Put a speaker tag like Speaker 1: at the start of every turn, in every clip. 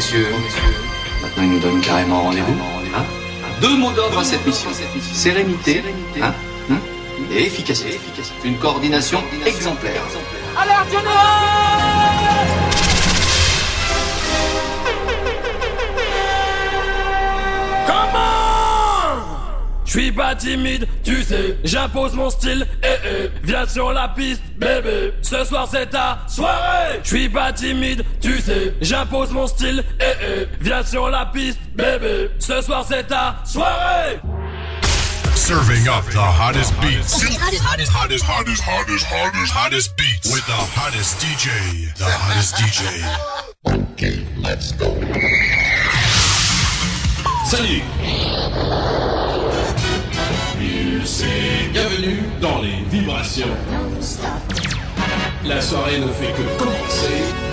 Speaker 1: messieurs, maintenant il nous donne carrément rendez-vous. Hein Deux mots d'ordre à cette mission. Sérénité hein Hein et efficacité. Une coordination exemplaire.
Speaker 2: Alerte
Speaker 3: Je suis pas timide, tu sais, j'impose mon style, eh eh, viens sur la piste, bébé, ce soir c'est ta soirée. Je suis pas timide, tu sais, j'impose mon style, eh eh, viens sur la piste, bébé, ce soir c'est ta soirée.
Speaker 4: Serving up the hottest beats. Hottest, hottest, hottest, hottest, hottest, hottest, hottest beats. With the hottest DJ. The hottest DJ. Okay, let's go.
Speaker 5: Salut Bienvenue dans les vibrations. La soirée ne fait que commencer.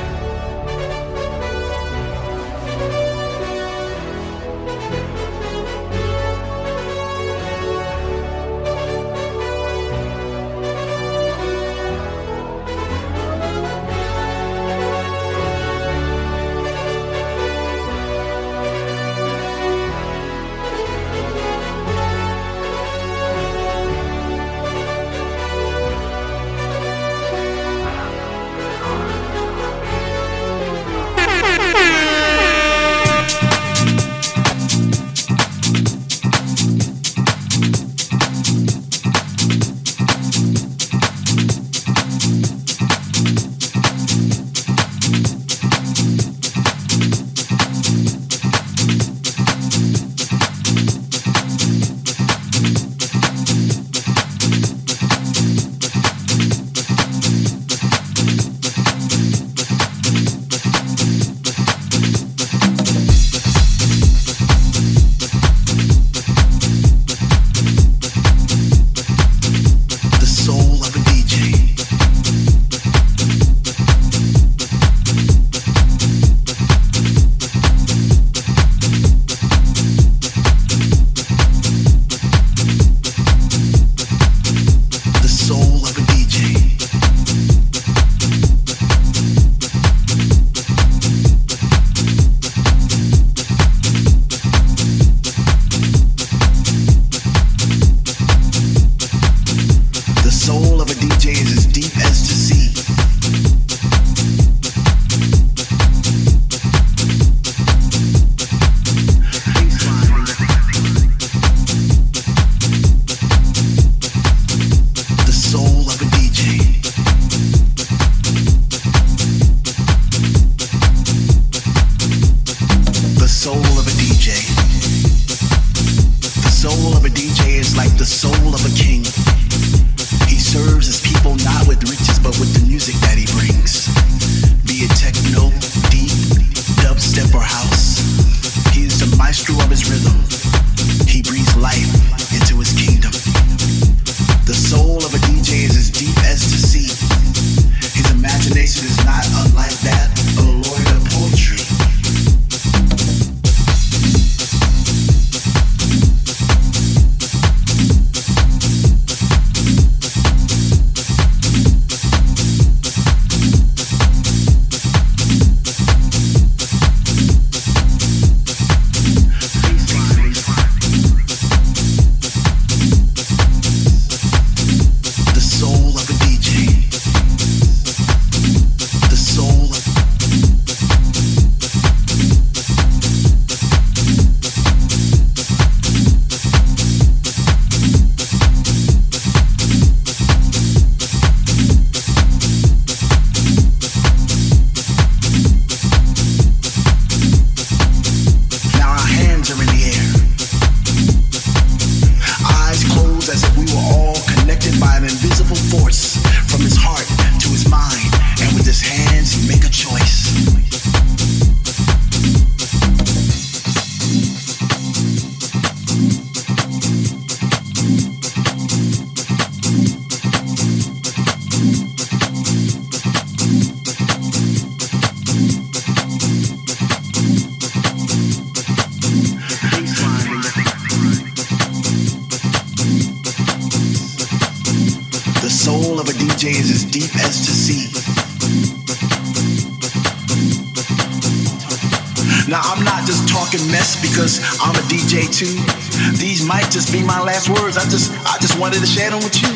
Speaker 6: sharing with
Speaker 5: you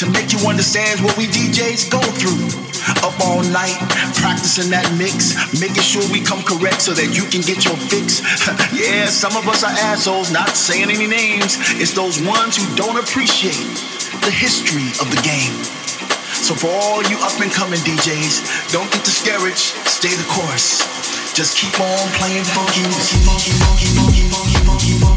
Speaker 5: to make you understand what we DJs go through. Up all night, practicing that mix, making sure we come correct so that you can get your fix. yeah, some of us are assholes, not saying any names. It's those ones who don't appreciate the history of the game. So for all you up and coming DJs, don't get discouraged, stay the course. Just keep on playing funky, funky, funky, funky, funky, funky, funky.